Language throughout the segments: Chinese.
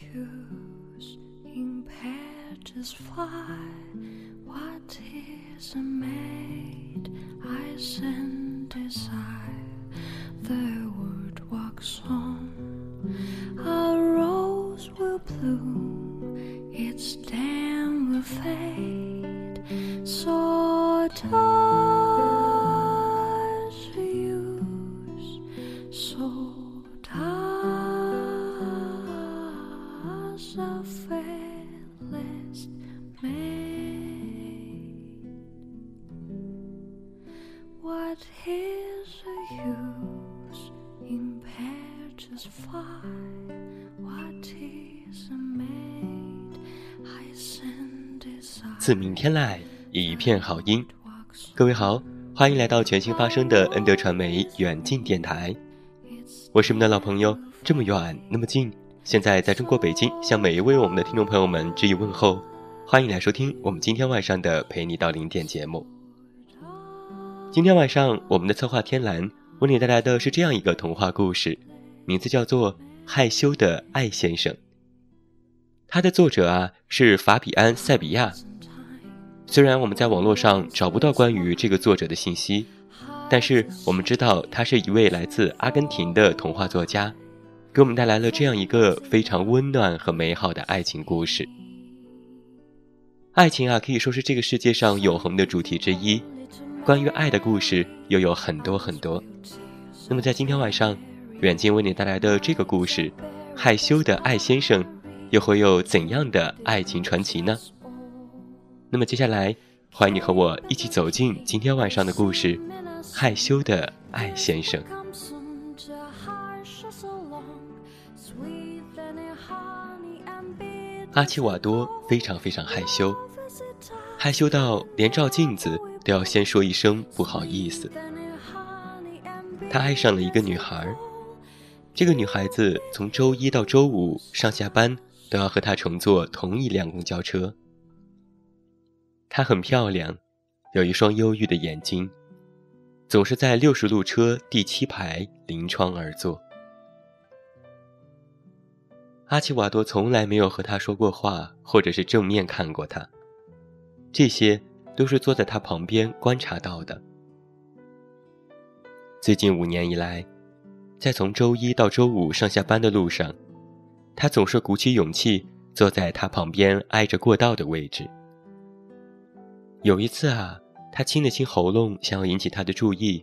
Use in pages fly? What is a maid I send desire? 自明天籁，一片好音。各位好，欢迎来到全新发声的恩德传媒远近电台，我是你们的老朋友，这么远那么近，现在在中国北京，向每一位我们的听众朋友们致以问候，欢迎来收听我们今天晚上的陪你到零点节目。今天晚上我们的策划天蓝为你带来的是这样一个童话故事，名字叫做《害羞的爱先生》。它的作者啊是法比安·塞比亚。虽然我们在网络上找不到关于这个作者的信息，但是我们知道他是一位来自阿根廷的童话作家，给我们带来了这样一个非常温暖和美好的爱情故事。爱情啊，可以说是这个世界上永恒的主题之一。关于爱的故事又有很多很多。那么在今天晚上，远近为你带来的这个故事《害羞的爱先生》，又会有怎样的爱情传奇呢？那么接下来，欢迎你和我一起走进今天晚上的故事《害羞的爱先生》。阿奇瓦多非常非常害羞，害羞到连照镜子都要先说一声不好意思。他爱上了一个女孩，这个女孩子从周一到周五上下班都要和他乘坐同一辆公交车。她很漂亮，有一双忧郁的眼睛，总是在六十路车第七排临窗而坐。阿奇瓦多从来没有和他说过话，或者是正面看过他，这些都是坐在他旁边观察到的。最近五年以来，在从周一到周五上下班的路上，他总是鼓起勇气坐在他旁边挨着过道的位置。有一次啊，他清了清喉咙，想要引起他的注意，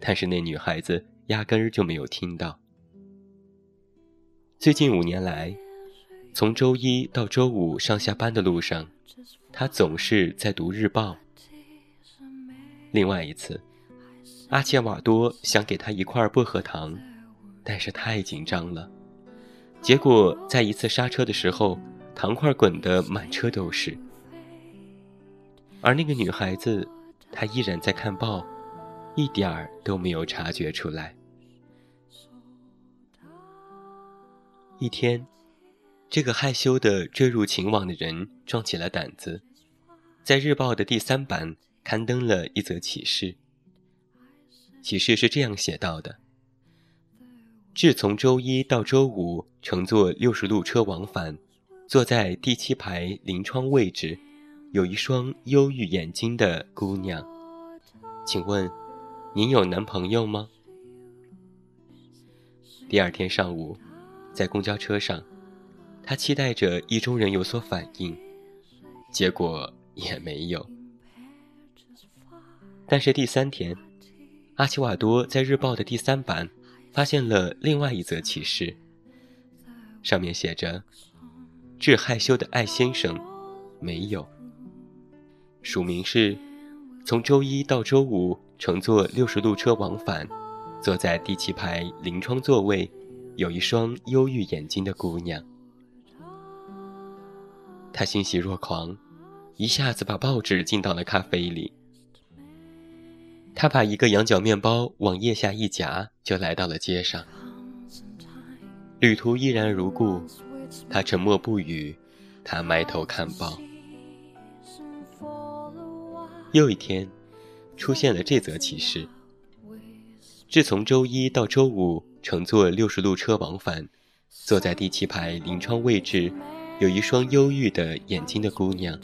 但是那女孩子压根儿就没有听到。最近五年来，从周一到周五上下班的路上，他总是在读日报。另外一次，阿切瓦多想给他一块薄荷糖，但是太紧张了，结果在一次刹车的时候，糖块滚得满车都是。而那个女孩子，她依然在看报，一点儿都没有察觉出来。一天，这个害羞的坠入情网的人壮起了胆子，在日报的第三版刊登了一则启事。启事是这样写到的：自从周一到周五乘坐六十路车往返，坐在第七排临窗位置，有一双忧郁眼睛的姑娘。请问，您有男朋友吗？第二天上午，在公交车上，他期待着意中人有所反应，结果也没有。但是第三天，阿奇瓦多在日报的第三版发现了另外一则启事，上面写着：“致害羞的艾先生，没有。”署名是：“从周一到周五乘坐六十路车往返。”坐在第七排临窗座位，有一双忧郁眼睛的姑娘。他欣喜若狂，一下子把报纸浸到了咖啡里。他把一个羊角面包往腋下一夹，就来到了街上。旅途依然如故，他沉默不语，他埋头看报。又一天，出现了这则启事。自从周一到周五乘坐六十路车往返，坐在第七排临窗位置，有一双忧郁的眼睛的姑娘。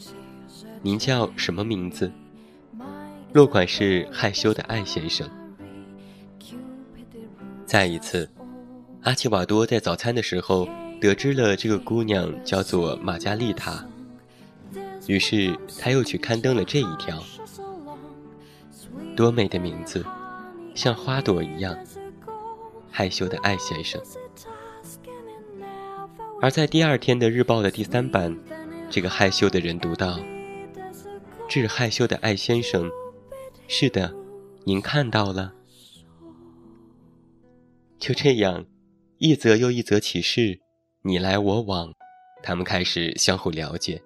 您叫什么名字？落款是害羞的艾先生。再一次，阿奇瓦多在早餐的时候得知了这个姑娘叫做玛加丽塔，于是他又去刊登了这一条。多美的名字！像花朵一样害羞的艾先生，而在第二天的日报的第三版，这个害羞的人读到：“致害羞的艾先生，是的，您看到了。”就这样，一则又一则启示，你来我往，他们开始相互了解。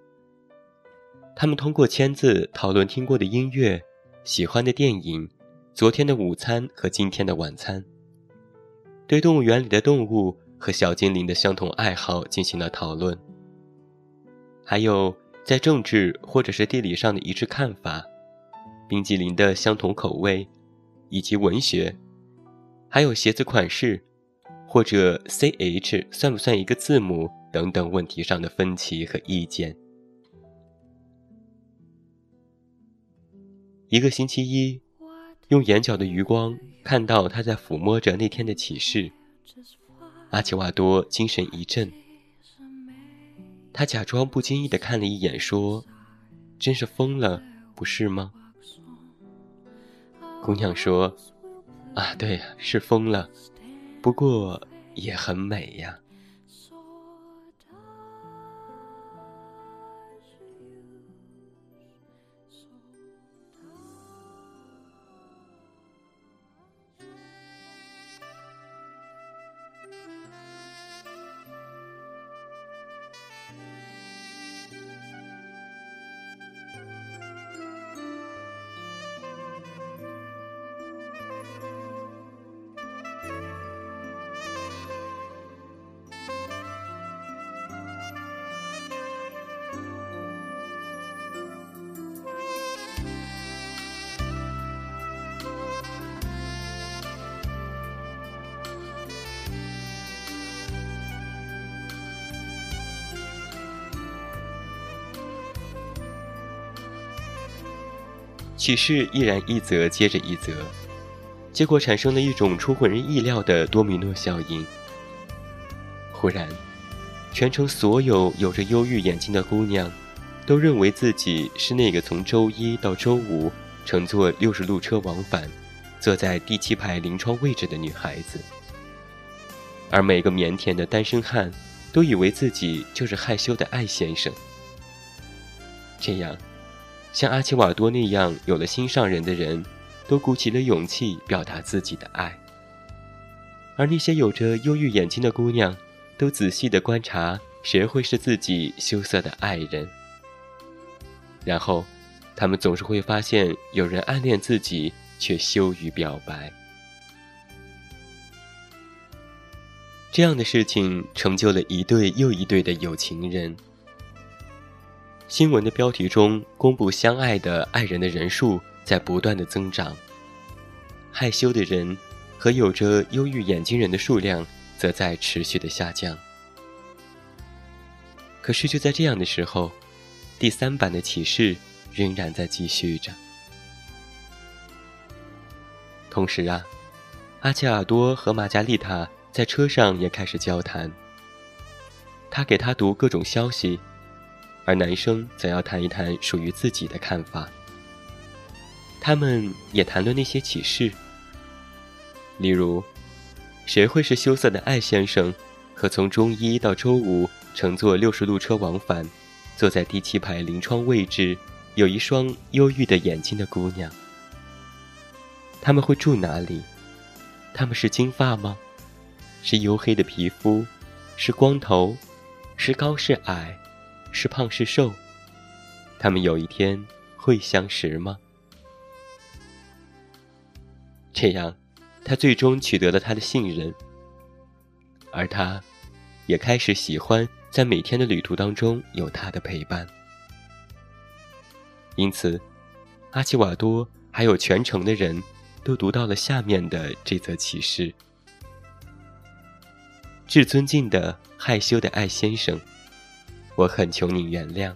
他们通过签字讨论听过的音乐，喜欢的电影。昨天的午餐和今天的晚餐，对动物园里的动物和小精灵的相同爱好进行了讨论，还有在政治或者是地理上的一致看法，冰激凌的相同口味，以及文学，还有鞋子款式，或者 C H 算不算一个字母等等问题上的分歧和意见。一个星期一。用眼角的余光看到他在抚摸着那天的启示，阿奇瓦多精神一振。他假装不经意地看了一眼，说：“真是疯了，不是吗？”姑娘说：“啊，对，是疯了，不过也很美呀。”启示依然一则接着一则，结果产生了一种出乎人意料的多米诺效应。忽然，全城所有有着忧郁眼睛的姑娘，都认为自己是那个从周一到周五乘坐六十路车往返，坐在第七排临窗位置的女孩子。而每个腼腆的单身汉，都以为自己就是害羞的艾先生。这样。像阿奇瓦多那样有了心上人的人，都鼓起了勇气表达自己的爱。而那些有着忧郁眼睛的姑娘，都仔细地观察谁会是自己羞涩的爱人。然后，他们总是会发现有人暗恋自己，却羞于表白。这样的事情成就了一对又一对的有情人。新闻的标题中公布相爱的爱人的人数在不断的增长，害羞的人和有着忧郁眼睛人的数量则在持续的下降。可是就在这样的时候，第三版的启示仍然在继续着。同时啊，阿切尔多和玛加丽塔在车上也开始交谈。他给他读各种消息，而男生则要谈一谈属于自己的看法。他们也谈论那些启示，例如，谁会是羞涩的艾先生，和从周一到周五乘坐六十路车往返，坐在第七排临窗位置，有一双忧郁的眼睛的姑娘。他们会住哪里？他们是金发吗？是黝黑的皮肤？是光头？是高是矮？是胖是瘦？他们有一天会相识吗？这样，他最终取得了他的信任，而他，也开始喜欢在每天的旅途当中有他的陪伴。因此，阿奇瓦多还有全城的人都读到了下面的这则启示：至尊敬的。害羞的艾先生，我恳求您原谅，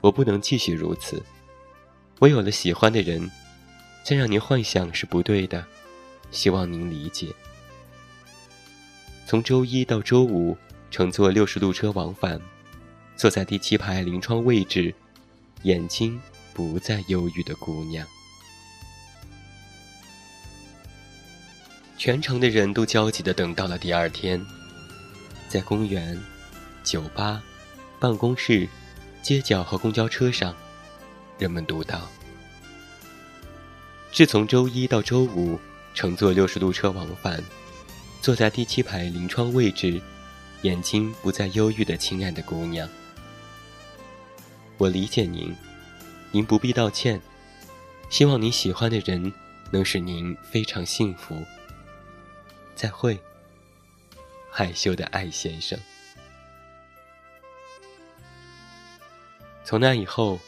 我不能继续如此。我有了喜欢的人，再让您幻想是不对的，希望您理解。从周一到周五乘坐六十路车往返，坐在第七排临窗位置，眼睛不再忧郁的姑娘。全城的人都焦急地等到了第二天。在公园、酒吧、办公室、街角和公交车上，人们读到：自从周一到周五乘坐六十路车往返，坐在第七排临窗位置，眼睛不再忧郁的亲爱的姑娘，我理解您，您不必道歉。希望您喜欢的人能使您非常幸福。再会。害羞的艾先生。从那以后，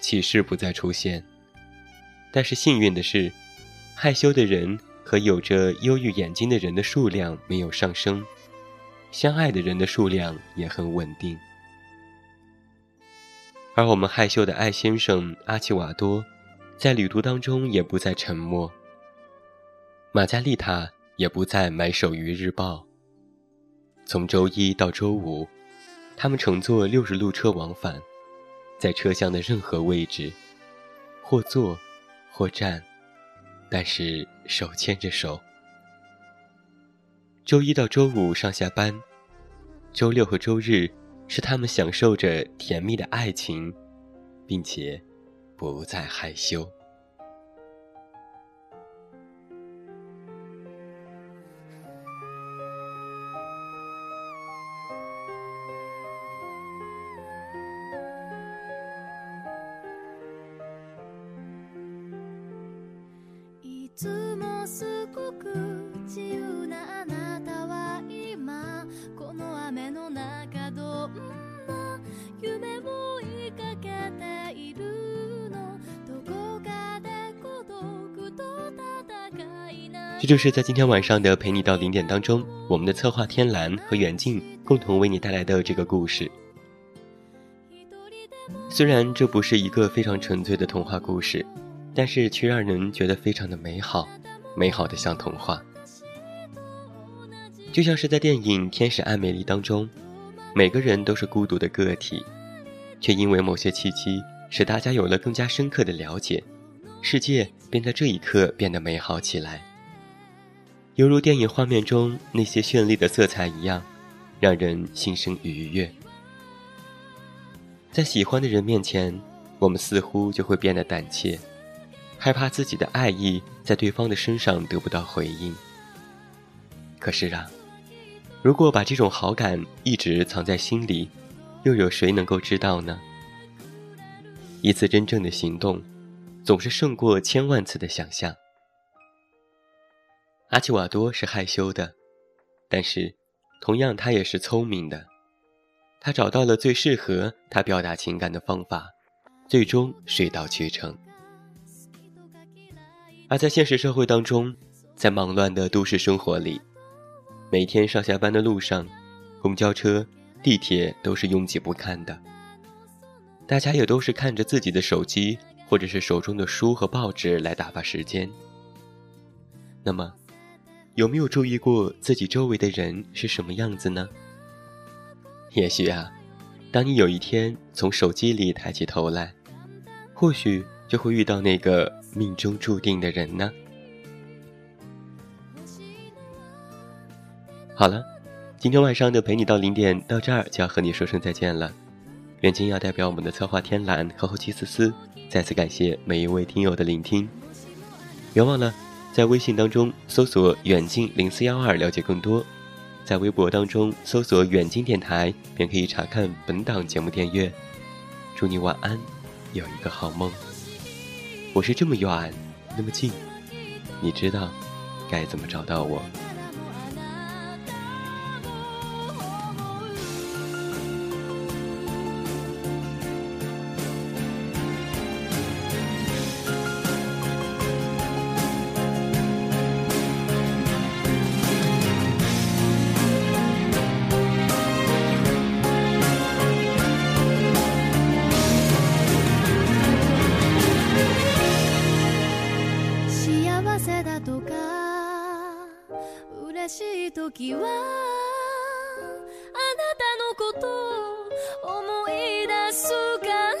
启示不再出现。但是幸运的是，害羞的人和有着忧郁眼睛的人的数量没有上升，相爱的人的数量也很稳定。而我们害羞的艾先生阿奇瓦多，在旅途当中也不再沉默。玛加丽塔也不再埋首于日报。从周一到周五，他们乘坐六十路车往返，在车厢的任何位置，或坐，或站，但是手牵着手。周一到周五上下班，周六和周日是他们享受着甜蜜的爱情，并且不再害羞。这就是在今天晚上的陪你到零点当中，我们的策划天蓝和远近共同为你带来的这个故事。虽然这不是一个非常纯粹的童话故事，但是却让人觉得非常的美好，美好的像童话。就像是在电影《天使爱美丽》当中，每个人都是孤独的个体，却因为某些契机，使大家有了更加深刻的了解，世界便在这一刻变得美好起来。犹如电影画面中那些绚丽的色彩一样，让人心生愉悦。在喜欢的人面前，我们似乎就会变得胆怯，害怕自己的爱意在对方的身上得不到回应。可是啊，如果把这种好感一直藏在心里，又有谁能够知道呢？一次真正的行动，总是胜过千万次的想象。阿奇瓦多是害羞的，但是，同样他也是聪明的。他找到了最适合他表达情感的方法，最终水到渠成。而在现实社会当中，在忙乱的都市生活里，每天上下班的路上，公交车、地铁都是拥挤不堪的。大家也都是看着自己的手机或者是手中的书和报纸来打发时间。那么。有没有注意过自己周围的人是什么样子呢？也许啊，当你有一天从手机里抬起头来，或许就会遇到那个命中注定的人呢。好了，今天晚上的陪你到零点到这儿就要和你说声再见了。远近要代表我们的策划天蓝和后期思思，再次感谢每一位听友的聆听。别忘了在微信当中搜索“远近零四幺二”了解更多，在微博当中搜索“远近电台”便可以查看本档节目电阅。祝你晚安，有一个好梦。我是这么远，那么近，你知道该怎么找到我？難しい時はあなたのことを思い出すから